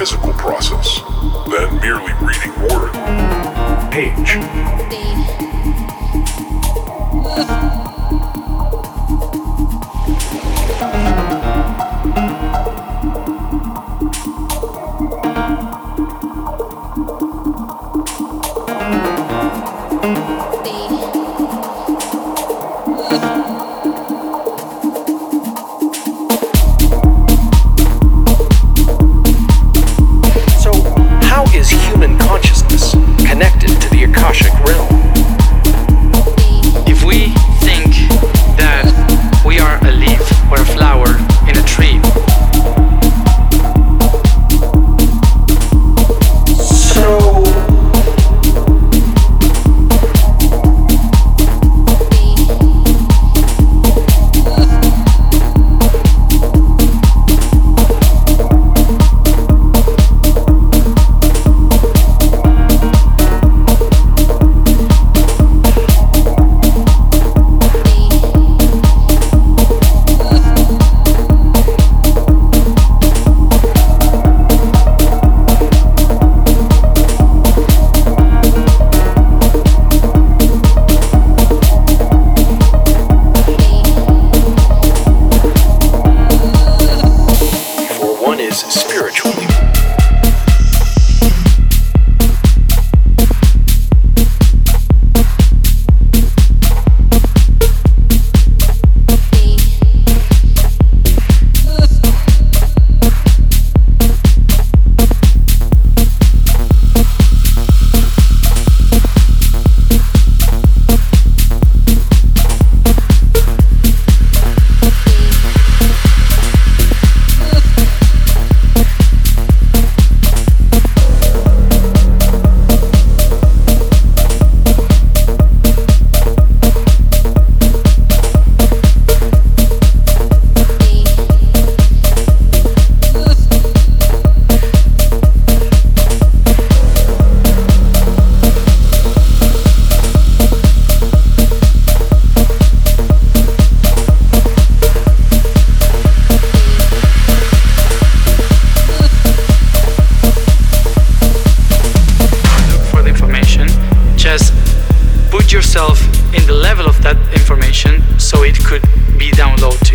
physical process than merely reading word, page. yourself in the level of that information so it could be downloaded.